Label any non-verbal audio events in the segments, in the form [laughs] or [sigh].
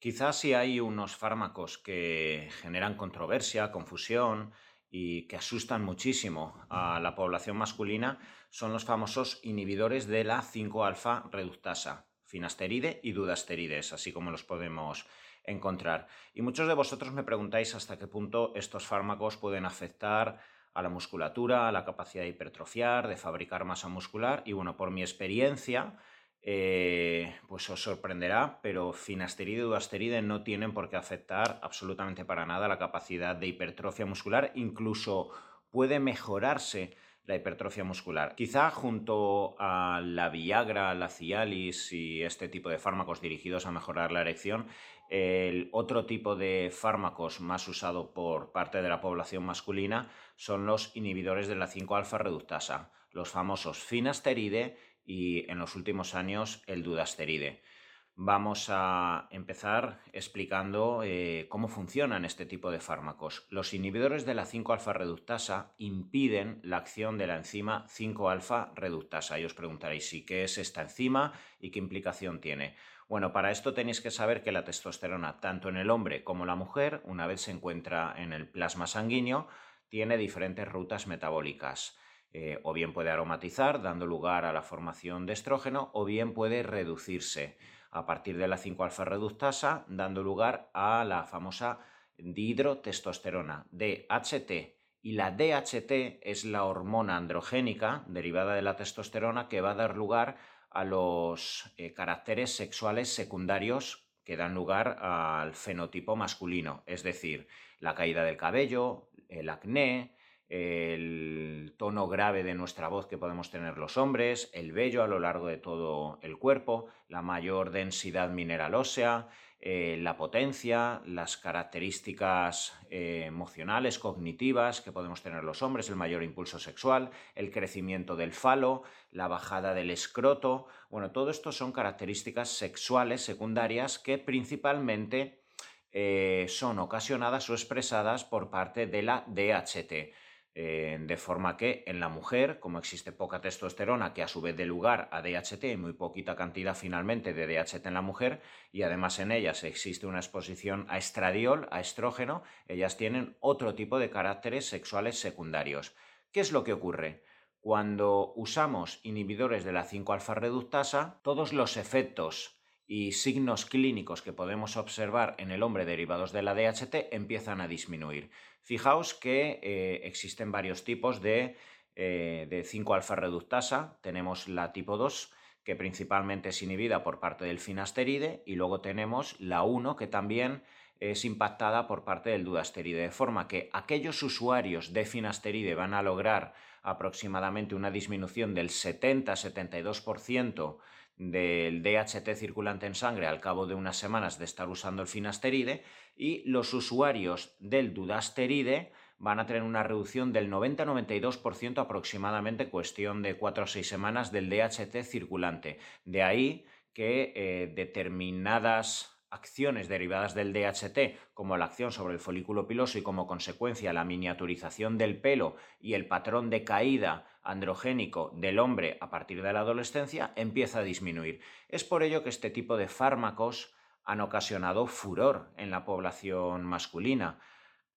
Quizás si hay unos fármacos que generan controversia, confusión y que asustan muchísimo a la población masculina son los famosos inhibidores de la 5-alfa reductasa, finasteride y dudasterides, así como los podemos encontrar. Y muchos de vosotros me preguntáis hasta qué punto estos fármacos pueden afectar a la musculatura, a la capacidad de hipertrofiar, de fabricar masa muscular. Y bueno, por mi experiencia, eh, pues os sorprenderá, pero finasteride y duasteride no tienen por qué afectar absolutamente para nada la capacidad de hipertrofia muscular, incluso puede mejorarse la hipertrofia muscular. Quizá junto a la Viagra, la Cialis y este tipo de fármacos dirigidos a mejorar la erección, el otro tipo de fármacos más usado por parte de la población masculina son los inhibidores de la 5-alfa reductasa, los famosos finasteride y en los últimos años el dudasteride. Vamos a empezar explicando eh, cómo funcionan este tipo de fármacos. Los inhibidores de la 5-alfa reductasa impiden la acción de la enzima 5-alfa reductasa. Y os preguntaréis si qué es esta enzima y qué implicación tiene. Bueno, para esto tenéis que saber que la testosterona, tanto en el hombre como en la mujer, una vez se encuentra en el plasma sanguíneo, tiene diferentes rutas metabólicas. Eh, o bien puede aromatizar, dando lugar a la formación de estrógeno, o bien puede reducirse a partir de la 5-alfa reductasa, dando lugar a la famosa dihidrotestosterona, DHT. Y la DHT es la hormona androgénica derivada de la testosterona que va a dar lugar a los eh, caracteres sexuales secundarios que dan lugar al fenotipo masculino, es decir, la caída del cabello, el acné, el tono grave de nuestra voz que podemos tener los hombres, el vello a lo largo de todo el cuerpo, la mayor densidad mineral ósea, eh, la potencia, las características eh, emocionales, cognitivas que podemos tener los hombres, el mayor impulso sexual, el crecimiento del falo, la bajada del escroto. Bueno, todo esto son características sexuales secundarias que principalmente eh, son ocasionadas o expresadas por parte de la DHT. De forma que en la mujer, como existe poca testosterona que a su vez dé lugar a DHT y muy poquita cantidad finalmente de DHT en la mujer, y además en ellas existe una exposición a estradiol, a estrógeno, ellas tienen otro tipo de caracteres sexuales secundarios. ¿Qué es lo que ocurre? Cuando usamos inhibidores de la 5-alfa reductasa, todos los efectos y signos clínicos que podemos observar en el hombre derivados de la DHT empiezan a disminuir. Fijaos que eh, existen varios tipos de, eh, de 5-alfa reductasa. Tenemos la tipo 2, que principalmente es inhibida por parte del finasteride, y luego tenemos la 1, que también es impactada por parte del dudasteride, de forma que aquellos usuarios de finasteride van a lograr aproximadamente una disminución del 70-72% del DHT circulante en sangre al cabo de unas semanas de estar usando el finasteride y los usuarios del dudasteride van a tener una reducción del 90-92% aproximadamente, cuestión de 4 o 6 semanas del DHT circulante. De ahí que eh, determinadas acciones derivadas del DHT, como la acción sobre el folículo piloso y como consecuencia la miniaturización del pelo y el patrón de caída androgénico del hombre a partir de la adolescencia, empieza a disminuir. Es por ello que este tipo de fármacos han ocasionado furor en la población masculina.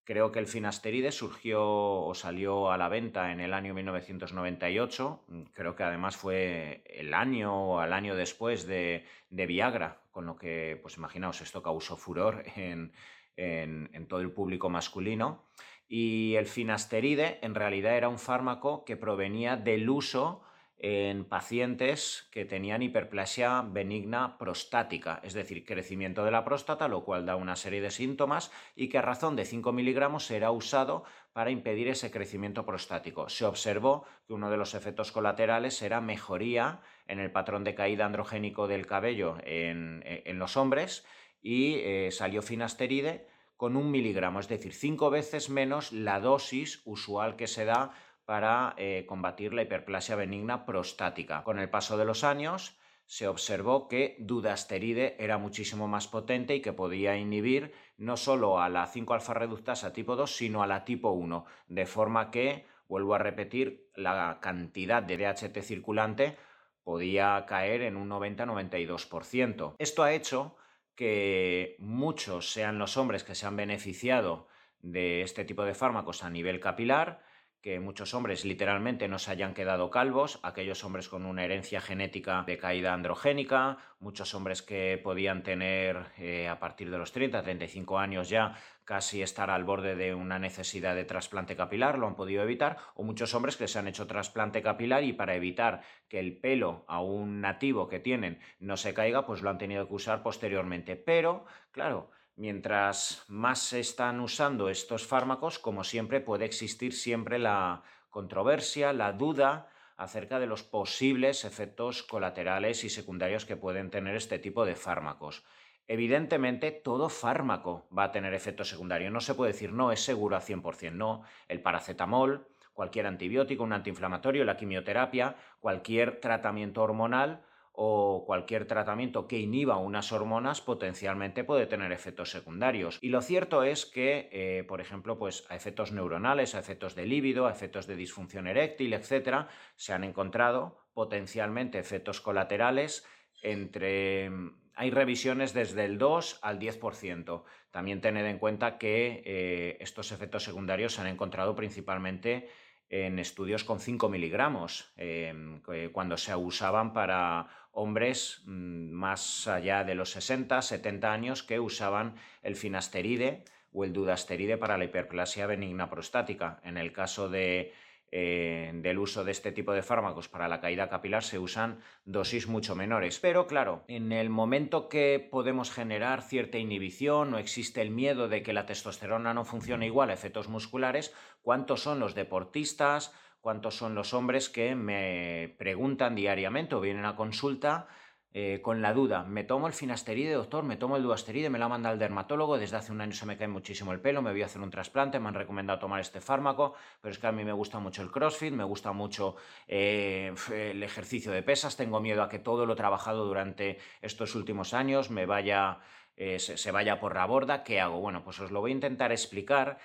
Creo que el finasteride surgió o salió a la venta en el año 1998. Creo que además fue el año o al año después de, Viagra, con lo que, pues imaginaos, esto causó furor [laughs] en, en todo el público masculino. Y el finasteride en realidad era un fármaco que provenía del uso en pacientes que tenían hiperplasia benigna prostática, es decir, crecimiento de la próstata, lo cual da una serie de síntomas y que a razón de 5 miligramos era usado para impedir ese crecimiento prostático. Se observó que uno de los efectos colaterales era mejoría en el patrón de caída androgénico del cabello en, los hombres y eh, salió finasteride con un miligramo, es decir, cinco veces menos la dosis usual que se da para eh, combatir la hiperplasia benigna prostática. Con el paso de los años se observó que dudasteride era muchísimo más potente y que podía inhibir no solo a la 5-alfa reductasa tipo 2, sino a la tipo 1, de forma que, vuelvo a repetir, la cantidad de DHT circulante podía caer en un 90-92%. Esto ha hecho que muchos sean los hombres que se han beneficiado de este tipo de fármacos a nivel capilar, que muchos hombres literalmente no se hayan quedado calvos, aquellos hombres con una herencia genética de caída androgénica, muchos hombres que podían tener eh, a partir de los 30, 35 años ya casi estar al borde de una necesidad de trasplante capilar, lo han podido evitar, o muchos hombres que se han hecho trasplante capilar y para evitar que el pelo a un nativo que tienen no se caiga, pues lo han tenido que usar posteriormente. Pero, claro, mientras más se están usando estos fármacos, como siempre, puede existir siempre la controversia, la duda acerca de los posibles efectos colaterales y secundarios que pueden tener este tipo de fármacos. Evidentemente, todo fármaco va a tener efectos secundarios. No se puede decir no, es seguro al 100%. No, el paracetamol, cualquier antibiótico, un antiinflamatorio, la quimioterapia, cualquier tratamiento hormonal o cualquier tratamiento que inhiba unas hormonas potencialmente puede tener efectos secundarios. Y lo cierto es que, eh, por ejemplo, pues a efectos neuronales, a efectos de líbido, a efectos de disfunción eréctil, etcétera, se han encontrado potencialmente efectos colaterales entre hay revisiones desde el 2 al 10%. También tened en cuenta que eh, estos efectos secundarios se han encontrado principalmente en estudios con 5 miligramos, em, cuando se usaban para hombres mm, más allá de los 60, 70 años que usaban el finasteride o el dudasteride para la hiperplasia benigna prostática. En el caso de eh, del uso de este tipo de fármacos para la caída capilar se usan dosis mucho menores. Pero claro, en el momento que podemos generar cierta inhibición o existe el miedo de que la testosterona no funcione igual a efectos musculares, ¿cuántos son los deportistas? ¿Cuántos son los hombres que me preguntan diariamente o vienen a consulta eh, con la duda, ¿me tomo el finasteride, doctor? ¿Me tomo el duasteride? Me la manda el dermatólogo, desde hace un año se me cae muchísimo el pelo, me voy a hacer un trasplante, me han recomendado tomar este fármaco, pero es que a mí me gusta mucho el CrossFit, me gusta mucho eh, el ejercicio de pesas, tengo miedo a que todo lo trabajado durante estos últimos años me vaya, eh, se, vaya por la borda, ¿qué hago? Bueno, pues os lo voy a intentar explicar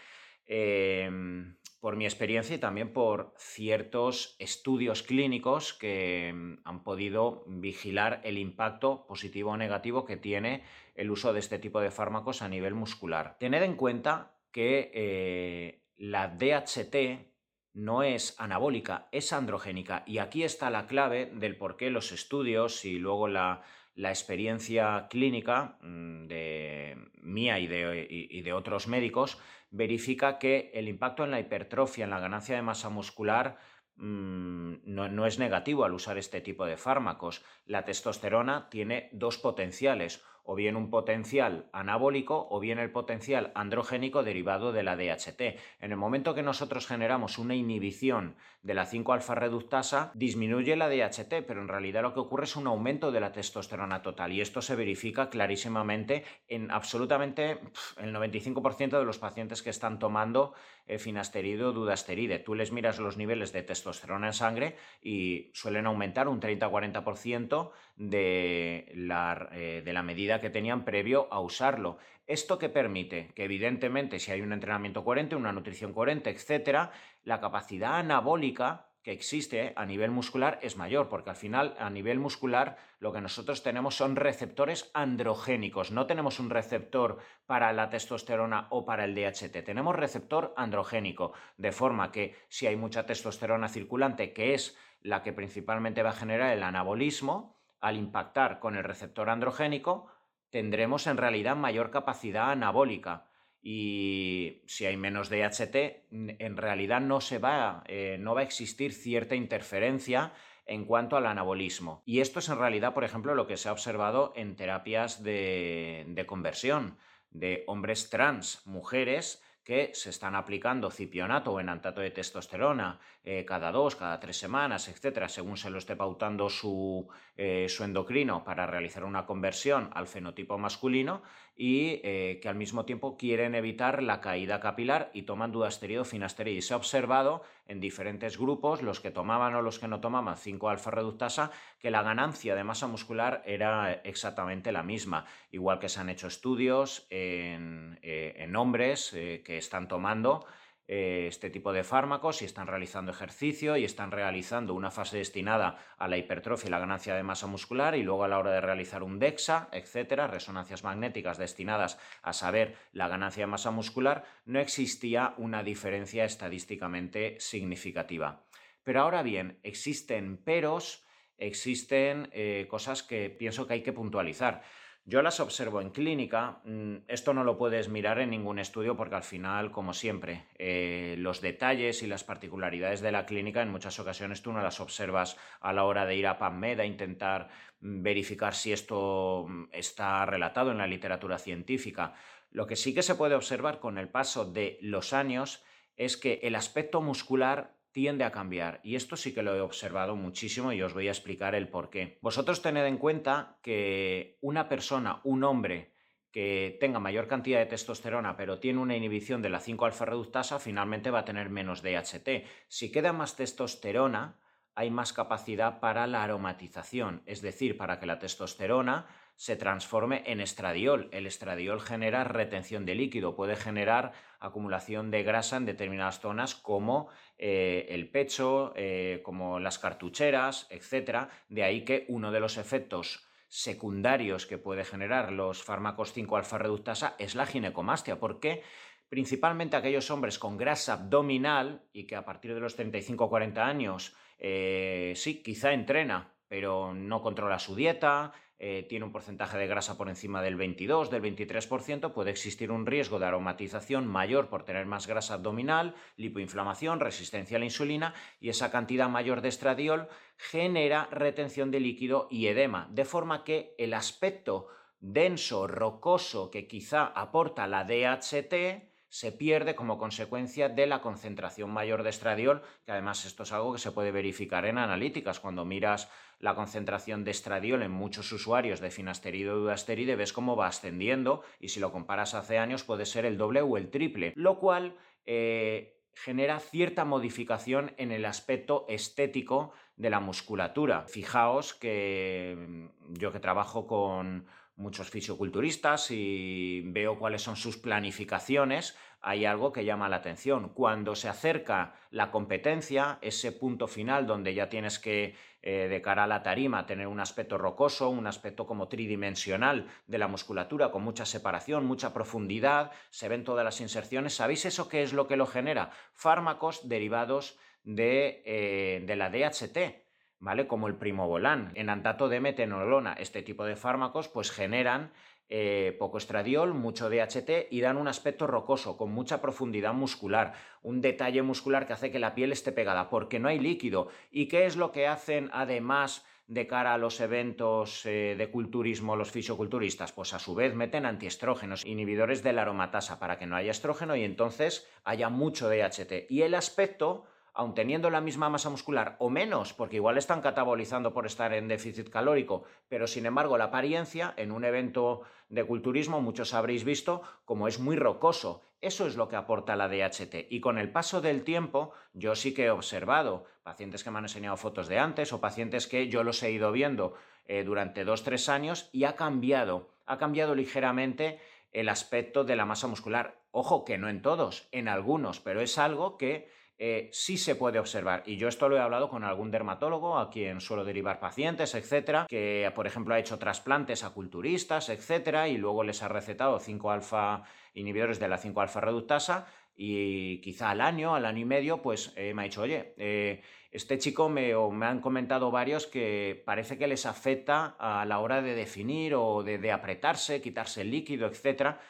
por mi experiencia y también por ciertos estudios clínicos que mm, han podido vigilar el impacto positivo o negativo que tiene el uso de este tipo de fármacos a nivel muscular. Tened en cuenta que eh, la DHT no es anabólica, es androgénica. Y aquí está la clave del por qué los estudios y luego la, experiencia clínica mm, de mía y de otros médicos verifica que el impacto en la hipertrofia, en la ganancia de masa muscular, mm, no, es negativo al usar este tipo de fármacos. La testosterona tiene dos potenciales o bien un potencial anabólico o bien el potencial androgénico derivado de la DHT. En el momento que nosotros generamos una inhibición de la 5-alfa reductasa, disminuye la DHT, pero en realidad lo que ocurre es un aumento de la testosterona total y esto se verifica clarísimamente en absolutamente el 95% de los pacientes que están tomando eh, finasteride o dudasteride. Tú les miras los niveles de testosterona en sangre y suelen aumentar un 30-40% de la, eh, de la medida que tenían previo a usarlo. ¿Esto que permite? Que evidentemente si hay un entrenamiento coherente, una nutrición coherente, etcétera, la capacidad anabólica que existe a nivel muscular es mayor, porque al final a nivel muscular lo que nosotros tenemos son receptores androgénicos, no tenemos un receptor para la testosterona o para el DHT, tenemos receptor androgénico, de forma que si hay mucha testosterona circulante, que es la que principalmente va a generar el anabolismo, al impactar con el receptor androgénico, tendremos en realidad mayor capacidad anabólica. Y si hay menos DHT, en realidad no, se va, eh, no va a existir cierta interferencia en cuanto al anabolismo. Y esto es en realidad, por ejemplo, lo que se ha observado en terapias de, de conversión de hombres trans, mujeres que se están aplicando cipionato o enantato de testosterona eh, cada dos, cada tres semanas, etcétera, según se lo esté pautando su, eh, su endocrino para realizar una conversión al fenotipo masculino y eh, que al mismo tiempo quieren evitar la caída capilar y toman dudasteride o finasteride. Y se ha observado en diferentes grupos, los que tomaban o los que no tomaban 5-alfa reductasa, que la ganancia de masa muscular era exactamente la misma. Igual que se han hecho estudios en, en hombres que están tomando eh, este tipo de fármacos y están realizando ejercicio y están realizando una fase destinada a la hipertrofia y la ganancia de masa muscular y luego a la hora de realizar un DEXA, etcétera, resonancias magnéticas destinadas a saber la ganancia de masa muscular, no existía una diferencia estadísticamente significativa. Pero ahora bien, existen peros, existen eh, cosas que pienso que hay que puntualizar. Yo las observo en clínica, mm, esto no lo puedes mirar en ningún estudio porque al final, como siempre, eh, los detalles y las particularidades de la clínica en muchas ocasiones tú no las observas a la hora de ir a PubMed a intentar mm, verificar si esto mm, está relatado en la literatura científica. Lo que sí que se puede observar con el paso de los años es que el aspecto muscular tiende a cambiar. Y esto sí que lo he observado muchísimo y os voy a explicar el por qué. Vosotros tened en cuenta que una persona, un hombre, que tenga mayor cantidad de testosterona pero tiene una inhibición de la 5-alfa reductasa, finalmente va a tener menos DHT. Si queda más testosterona, hay más capacidad para la aromatización, es decir, para que la testosterona se transforme en estradiol. El estradiol genera retención de líquido, puede generar acumulación de grasa en determinadas zonas como eh, el pecho, eh, como las cartucheras, etc. De ahí que uno de los efectos secundarios que puede generar los fármacos 5-alfa reductasa es la ginecomastia. ¿Por qué? Principalmente aquellos hombres con grasa abdominal y que a partir de los 35 o 40 años, eh, sí, quizá entrena, pero no controla su dieta, eh, tiene un porcentaje de grasa por encima del 22, del 23%, puede existir un riesgo de aromatización mayor por tener más grasa abdominal, lipoinflamación, resistencia a la insulina y esa cantidad mayor de estradiol genera retención de líquido y edema, de forma que el aspecto denso, rocoso que quizá aporta la DHT se pierde como consecuencia de la concentración mayor de estradiol, que además esto es algo que se puede verificar en analíticas. Cuando miras la concentración de estradiol en muchos usuarios de finasteride o duasteride, ves cómo va ascendiendo y si lo comparas hace años puede ser el doble o el triple, lo cual eh, genera cierta modificación en el aspecto estético de la musculatura. Fijaos que mm, yo que trabajo con muchos fisioculturistas y veo cuáles son sus planificaciones, hay algo que llama la atención. Cuando se acerca la competencia, ese punto final donde ya tienes que, eh, de cara a la tarima, tener un aspecto rocoso, un aspecto como tridimensional de la musculatura, con mucha separación, mucha profundidad, se ven todas las inserciones. ¿Sabéis eso qué es lo que lo genera? Fármacos derivados de, eh, de la DHT ¿vale? Como el primobolan. En antato de metenolona, este tipo de fármacos pues generan eh, poco estradiol, mucho DHT y dan un aspecto rocoso, con mucha profundidad muscular, un detalle muscular que hace que la piel esté pegada, porque no hay líquido. ¿Y qué es lo que hacen además de cara a los eventos eh, de culturismo los fisioculturistas? Pues a su vez meten antiestrógenos, inhibidores de la aromatasa para que no haya estrógeno y entonces haya mucho DHT. Y el aspecto aun teniendo la misma masa muscular o menos, porque igual están catabolizando por estar en déficit calórico, pero sin embargo la apariencia en un evento de culturismo, muchos habréis visto, como es muy rocoso. Eso es lo que aporta la DHT. Y con el paso del tiempo, yo sí que he observado pacientes que me han enseñado fotos de antes o pacientes que yo los he ido viendo eh, durante dos, tres años y ha cambiado, ha cambiado ligeramente el aspecto de la masa muscular. Ojo que no en todos, en algunos, pero es algo que eh, sí se puede observar. Y yo esto lo he hablado con algún dermatólogo a quien suelo derivar pacientes, etcétera, que por ejemplo ha hecho trasplantes a culturistas, etcétera, y luego les ha recetado 5-alfa inhibidores de la 5-alfa reductasa y quizá al año, al año y medio, pues eh, me ha dicho, oye, eh, este chico me, me han comentado varios que parece que les afecta a la hora de definir o de, apretarse, quitarse el líquido, etcétera,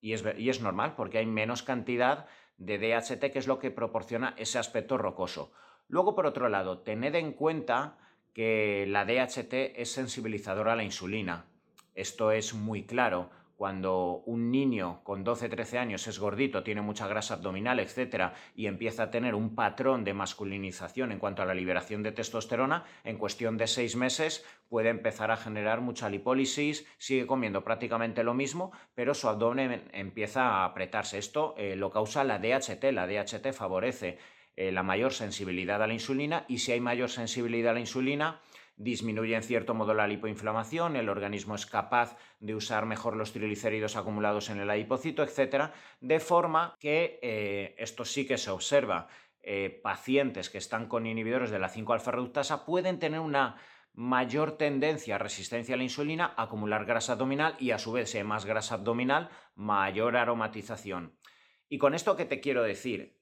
y es, y es normal porque hay menos cantidad de DHT, que es lo que proporciona ese aspecto rocoso. Luego, por otro lado, tened en cuenta que la DHT es sensibilizadora a la insulina. Esto es muy claro cuando un niño con 12-13 años es gordito, tiene mucha grasa abdominal, etcétera, y empieza a tener un patrón de masculinización en cuanto a la liberación de testosterona, en cuestión de seis meses puede empezar a generar mucha lipólisis, sigue comiendo prácticamente lo mismo, pero su abdomen empieza a apretarse. Esto eh, lo causa la DHT. La DHT favorece eh, la mayor sensibilidad a la insulina y si hay mayor sensibilidad a la insulina, disminuye en cierto modo la lipoinflamación, el organismo es capaz de usar mejor los triglicéridos acumulados en el adipocito, etc. De forma que eh, esto sí que se observa. Eh, pacientes que están con inhibidores de la 5-alfa reductasa pueden tener una mayor tendencia a resistencia a la insulina, acumular grasa abdominal y a su vez, si hay más grasa abdominal, mayor aromatización. ¿Y con esto qué te quiero decir?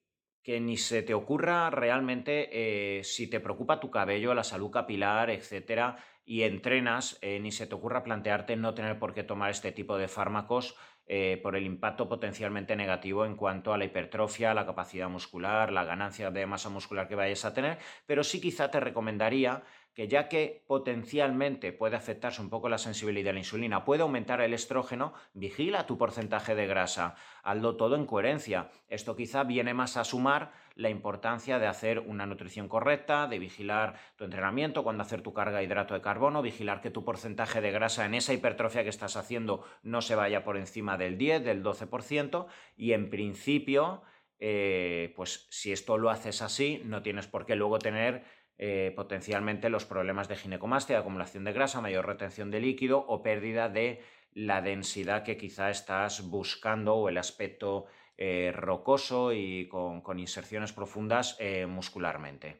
Que ni se te ocurra realmente, eh, si te preocupa tu cabello, la salud capilar, etcétera, y entrenas, eh, ni se te ocurra plantearte no tener por qué tomar este tipo de fármacos eh, por el impacto potencialmente negativo en cuanto a la hipertrofia, la capacidad muscular, la ganancia de masa muscular que vayas a tener, pero sí quizá te recomendaría que ya que potencialmente puede afectarse un poco la sensibilidad a la insulina, puede aumentar el estrógeno, vigila tu porcentaje de grasa, hazlo todo en coherencia. Esto quizá viene más a sumar la importancia de hacer una nutrición correcta, de vigilar tu entrenamiento, cuando hacer tu carga de hidrato de carbono, vigilar que tu porcentaje de grasa en esa hipertrofia que estás haciendo no se vaya por encima del 10, del 12% y en principio, eh, pues si esto lo haces así, no tienes por qué luego tener eh, potencialmente los problemas de ginecomastia, acumulación de grasa, mayor retención de líquido o pérdida de la densidad que quizá estás buscando o el aspecto eh, rocoso y con, inserciones profundas eh, muscularmente.